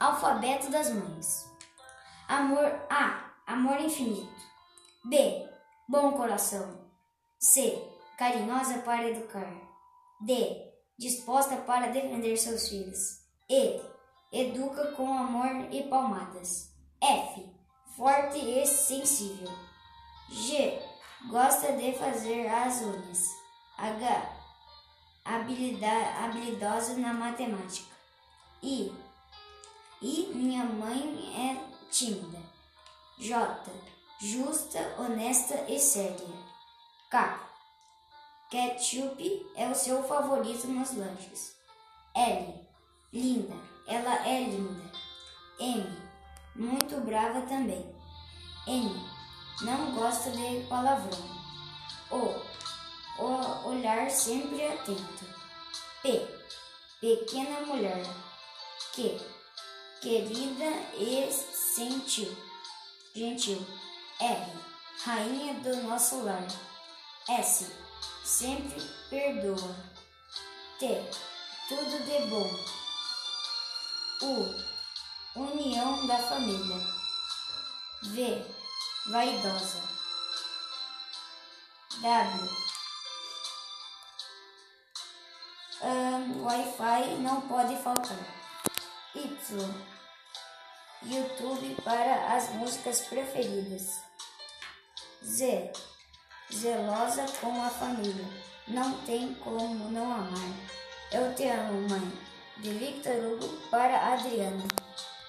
Alfabeto das mães. Amor A. Amor infinito. B. Bom coração. C. Carinhosa para educar. D. Disposta para defender seus filhos. E. Educa com amor e palmadas. F. Forte e sensível. G. Gosta de fazer as unhas. H. Habilidosa na matemática. I. Minha mãe é tímida. J. Justa, honesta e séria. K. Ketchup é o seu favorito nos lanches. L. Linda. Ela é linda. M. Muito brava também. N. Não gosta de palavrão. O. o olhar sempre atento. P. Pequena mulher. Q. Querida e sentiu. Gentil. R. Rainha do nosso lar. S. Sempre perdoa. T. Tudo de bom. U. União da família. V. Vaidosa. W. Um, Wi-Fi não pode faltar. YouTube para as músicas preferidas. Z. Zelosa com a família. Não tem como não amar. Eu te amo, mãe. De Victor Hugo para Adriana.